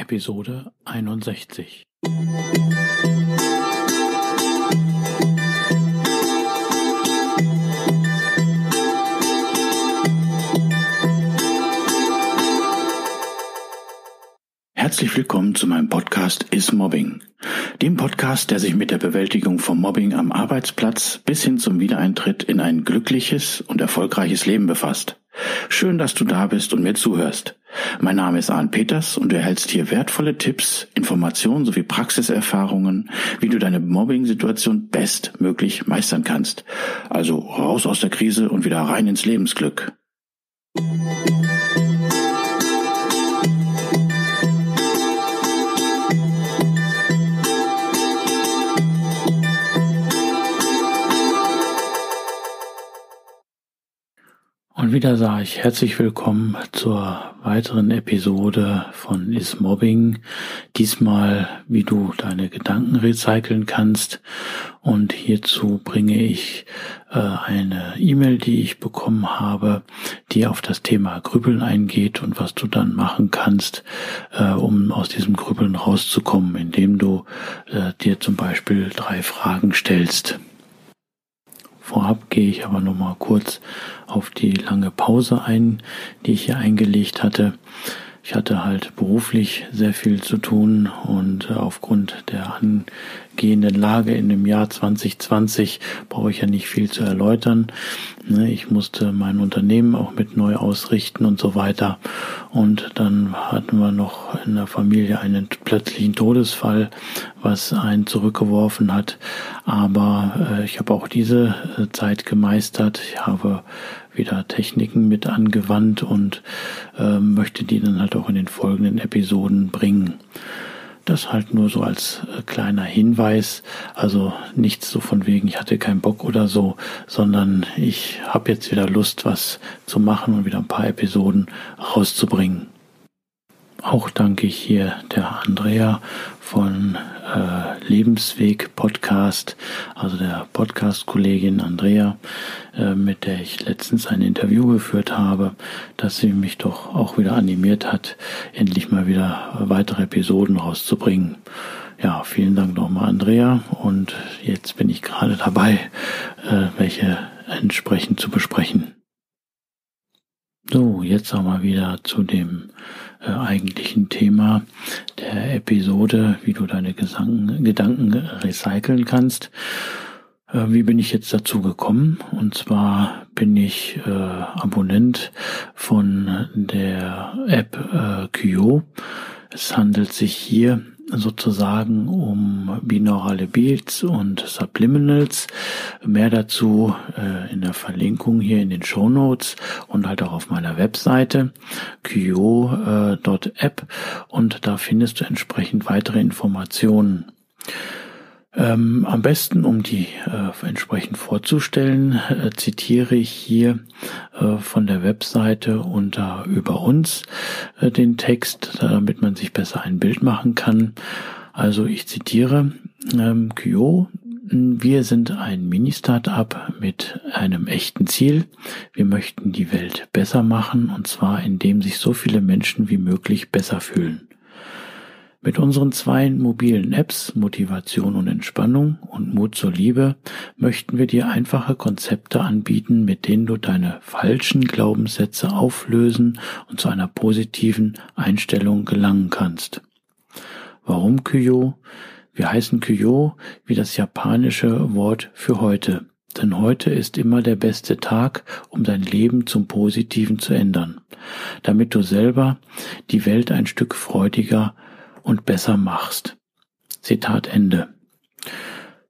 Episode 61. Herzlich willkommen zu meinem Podcast Is Mobbing, dem Podcast, der sich mit der Bewältigung von Mobbing am Arbeitsplatz bis hin zum Wiedereintritt in ein glückliches und erfolgreiches Leben befasst. Schön, dass du da bist und mir zuhörst. Mein Name ist Arne Peters und du erhältst hier wertvolle Tipps, Informationen sowie Praxiserfahrungen, wie du deine Mobbing-Situation bestmöglich meistern kannst. Also raus aus der Krise und wieder rein ins Lebensglück. Und wieder sage ich herzlich willkommen zur weiteren Episode von Is Mobbing. Diesmal, wie du deine Gedanken recyceln kannst. Und hierzu bringe ich äh, eine E-Mail, die ich bekommen habe, die auf das Thema Grübeln eingeht und was du dann machen kannst, äh, um aus diesem Grübeln rauszukommen, indem du äh, dir zum Beispiel drei Fragen stellst. Vorab gehe ich aber noch mal kurz auf die lange Pause ein, die ich hier eingelegt hatte. Ich hatte halt beruflich sehr viel zu tun und aufgrund der angehenden Lage in dem Jahr 2020 brauche ich ja nicht viel zu erläutern. Ne, ich musste mein Unternehmen auch mit neu ausrichten und so weiter. Und dann hatten wir noch in der Familie einen plötzlichen Todesfall, was einen zurückgeworfen hat. Aber äh, ich habe auch diese äh, Zeit gemeistert. Ich habe wieder Techniken mit angewandt und äh, möchte die dann halt auch in den folgenden Episoden bringen. Das halt nur so als äh, kleiner Hinweis. Also nichts so von wegen, ich hatte keinen Bock oder so, sondern ich habe jetzt wieder Lust, was zu machen und wieder ein paar Episoden rauszubringen. Auch danke ich hier der Andrea von äh, Lebensweg Podcast, also der Podcast-Kollegin Andrea, äh, mit der ich letztens ein Interview geführt habe, dass sie mich doch auch wieder animiert hat, endlich mal wieder weitere Episoden rauszubringen. Ja, vielen Dank nochmal, Andrea. Und jetzt bin ich gerade dabei, äh, welche entsprechend zu besprechen. So, jetzt aber wieder zu dem äh, eigentlichen Thema der Episode, wie du deine Gesang Gedanken recyceln kannst. Äh, wie bin ich jetzt dazu gekommen? Und zwar bin ich äh, Abonnent von der App äh, Kyo. Es handelt sich hier sozusagen um binaurale Beats und Subliminals. Mehr dazu äh, in der Verlinkung hier in den Show Notes und halt auch auf meiner Webseite qo.app und da findest du entsprechend weitere Informationen. Ähm, am besten, um die äh, entsprechend vorzustellen, äh, zitiere ich hier äh, von der Webseite unter über uns äh, den Text, damit man sich besser ein Bild machen kann. Also ich zitiere ähm, Kyo. Wir sind ein Mini-Startup mit einem echten Ziel. Wir möchten die Welt besser machen und zwar indem sich so viele Menschen wie möglich besser fühlen. Mit unseren zwei mobilen Apps Motivation und Entspannung und Mut zur Liebe möchten wir dir einfache Konzepte anbieten, mit denen du deine falschen Glaubenssätze auflösen und zu einer positiven Einstellung gelangen kannst. Warum Kyo? Wir heißen Kyo wie das japanische Wort für heute. Denn heute ist immer der beste Tag, um dein Leben zum Positiven zu ändern, damit du selber die Welt ein Stück freudiger und besser machst. Zitat Ende.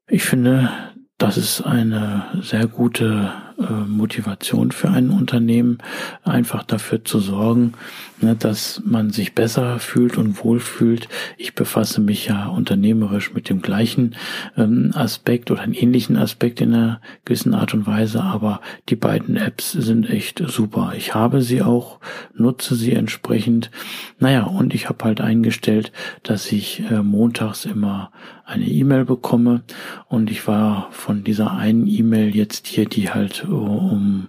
Ich finde, das ist eine sehr gute Motivation für ein Unternehmen, einfach dafür zu sorgen, ne, dass man sich besser fühlt und wohlfühlt. Ich befasse mich ja unternehmerisch mit dem gleichen ähm, Aspekt oder einen ähnlichen Aspekt in einer gewissen Art und Weise, aber die beiden Apps sind echt super. Ich habe sie auch, nutze sie entsprechend. Naja, und ich habe halt eingestellt, dass ich äh, montags immer eine E-Mail bekomme und ich war von dieser einen E-Mail jetzt hier, die halt um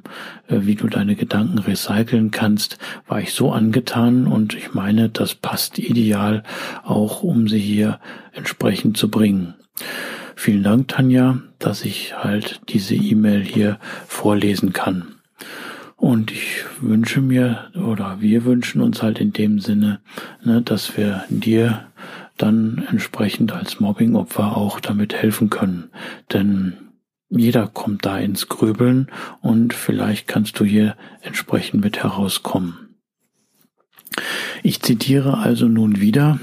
äh, wie du deine Gedanken recyceln kannst, war ich so angetan und ich meine, das passt ideal auch, um sie hier entsprechend zu bringen. Vielen Dank, Tanja, dass ich halt diese E-Mail hier vorlesen kann. Und ich wünsche mir oder wir wünschen uns halt in dem Sinne, ne, dass wir dir dann entsprechend als Mobbingopfer auch damit helfen können. Denn jeder kommt da ins Grübeln und vielleicht kannst du hier entsprechend mit herauskommen. Ich zitiere also nun wieder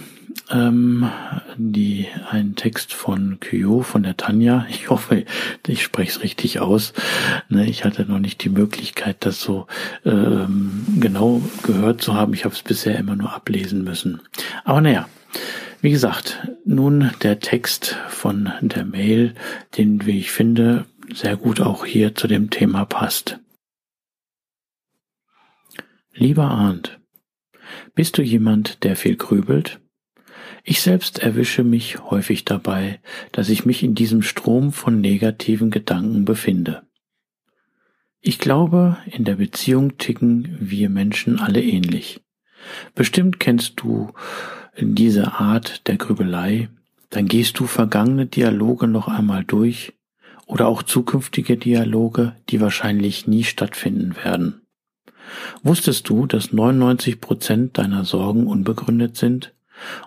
ähm, die, einen Text von Kyo, von der Tanja. Ich hoffe, ich spreche es richtig aus. Ne, ich hatte noch nicht die Möglichkeit, das so ähm, genau gehört zu haben. Ich habe es bisher immer nur ablesen müssen. Aber naja, wie gesagt, nun der Text von der Mail, den, wie ich finde, sehr gut auch hier zu dem Thema passt. Lieber Arndt, bist du jemand, der viel grübelt? Ich selbst erwische mich häufig dabei, dass ich mich in diesem Strom von negativen Gedanken befinde. Ich glaube, in der Beziehung ticken wir Menschen alle ähnlich. Bestimmt kennst du diese Art der Grübelei, dann gehst du vergangene Dialoge noch einmal durch oder auch zukünftige Dialoge, die wahrscheinlich nie stattfinden werden. Wusstest du, dass 99 Prozent deiner Sorgen unbegründet sind?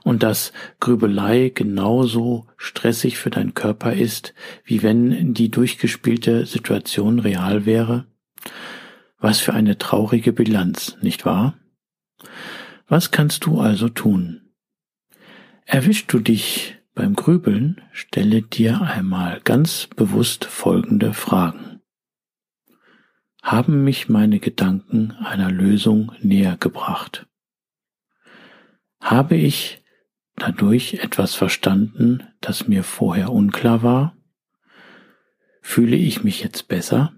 und dass Grübelei genauso stressig für deinen Körper ist, wie wenn die durchgespielte Situation real wäre? Was für eine traurige Bilanz, nicht wahr? Was kannst du also tun? Erwischst du dich beim Grübeln, stelle dir einmal ganz bewusst folgende Fragen. Haben mich meine Gedanken einer Lösung näher gebracht? Habe ich dadurch etwas verstanden, das mir vorher unklar war? Fühle ich mich jetzt besser?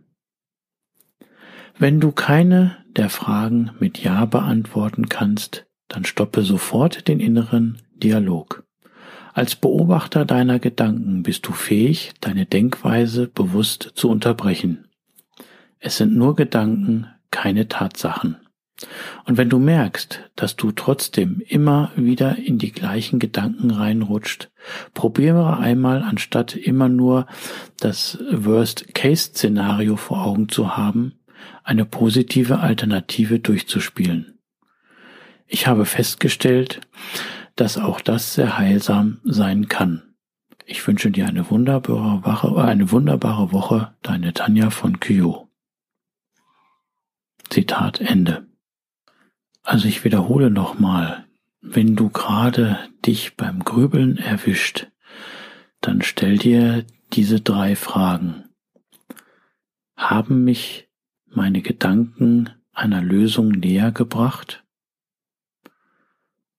Wenn du keine der Fragen mit Ja beantworten kannst, dann stoppe sofort den inneren Dialog. Als Beobachter deiner Gedanken bist du fähig, deine Denkweise bewusst zu unterbrechen. Es sind nur Gedanken, keine Tatsachen. Und wenn du merkst, dass du trotzdem immer wieder in die gleichen Gedanken reinrutscht, probiere einmal, anstatt immer nur das Worst-Case-Szenario vor Augen zu haben, eine positive Alternative durchzuspielen. Ich habe festgestellt, dass auch das sehr heilsam sein kann. Ich wünsche dir eine wunderbare Woche, eine wunderbare Woche, deine Tanja von Kyo. Zitat Ende. Also ich wiederhole nochmal, wenn du gerade dich beim Grübeln erwischt, dann stell dir diese drei Fragen. Haben mich meine Gedanken einer Lösung näher gebracht?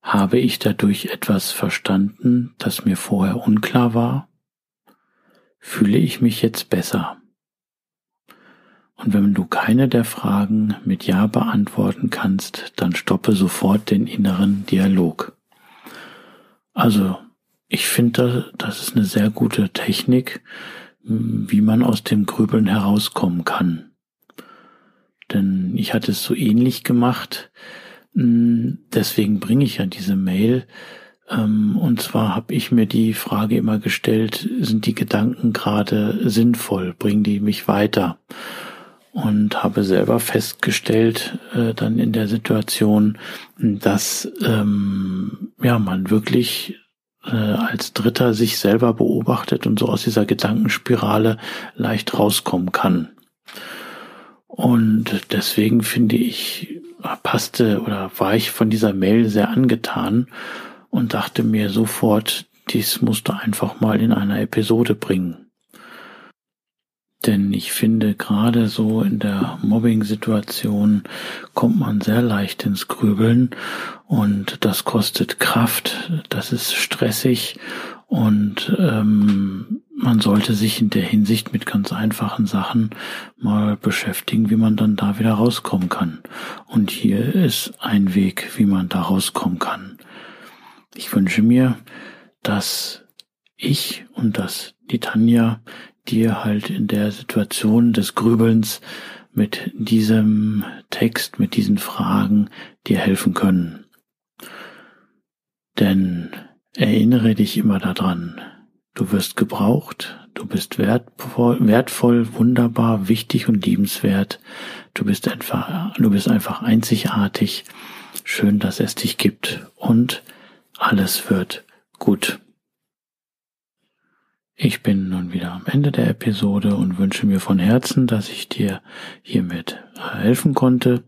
Habe ich dadurch etwas verstanden, das mir vorher unklar war? Fühle ich mich jetzt besser? Und wenn du keine der Fragen mit Ja beantworten kannst, dann stoppe sofort den inneren Dialog. Also, ich finde, das ist eine sehr gute Technik, wie man aus dem Grübeln herauskommen kann. Denn ich hatte es so ähnlich gemacht, deswegen bringe ich ja diese Mail. Ähm, und zwar habe ich mir die Frage immer gestellt, sind die Gedanken gerade sinnvoll, bringen die mich weiter? und habe selber festgestellt äh, dann in der Situation, dass ähm, ja man wirklich äh, als Dritter sich selber beobachtet und so aus dieser Gedankenspirale leicht rauskommen kann. Und deswegen finde ich, passte oder war ich von dieser Mail sehr angetan und dachte mir sofort, dies musst du einfach mal in einer Episode bringen. Denn ich finde, gerade so in der Mobbing-Situation kommt man sehr leicht ins Grübeln und das kostet Kraft, das ist stressig und ähm, man sollte sich in der Hinsicht mit ganz einfachen Sachen mal beschäftigen, wie man dann da wieder rauskommen kann. Und hier ist ein Weg, wie man da rauskommen kann. Ich wünsche mir, dass ich und dass die Tanja dir halt in der Situation des Grübelns mit diesem Text, mit diesen Fragen dir helfen können. Denn erinnere dich immer daran, du wirst gebraucht, du bist wertvoll, wertvoll, wunderbar, wichtig und liebenswert. Du bist einfach, du bist einfach einzigartig. Schön, dass es dich gibt und alles wird gut. Ich bin nun wieder am Ende der Episode und wünsche mir von Herzen, dass ich dir hiermit helfen konnte.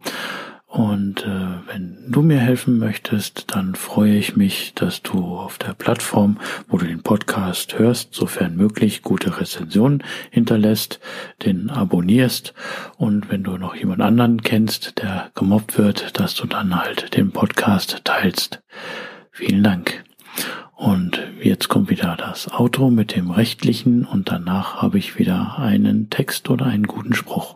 Und äh, wenn du mir helfen möchtest, dann freue ich mich, dass du auf der Plattform, wo du den Podcast hörst, sofern möglich, gute Rezensionen hinterlässt, den abonnierst und wenn du noch jemand anderen kennst, der gemobbt wird, dass du dann halt den Podcast teilst. Vielen Dank. Und jetzt kommt wieder das Outro mit dem rechtlichen und danach habe ich wieder einen Text oder einen guten Spruch.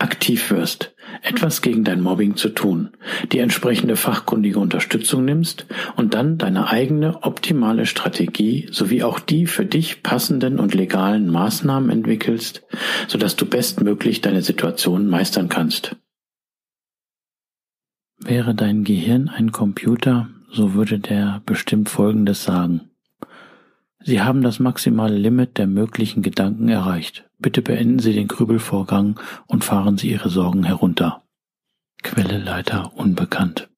aktiv wirst, etwas gegen dein Mobbing zu tun, die entsprechende fachkundige Unterstützung nimmst und dann deine eigene optimale Strategie sowie auch die für dich passenden und legalen Maßnahmen entwickelst, sodass du bestmöglich deine Situation meistern kannst. Wäre dein Gehirn ein Computer, so würde der bestimmt Folgendes sagen. Sie haben das maximale Limit der möglichen Gedanken erreicht. Bitte beenden Sie den Grübelvorgang und fahren Sie Ihre Sorgen herunter. Quelle Leiter unbekannt.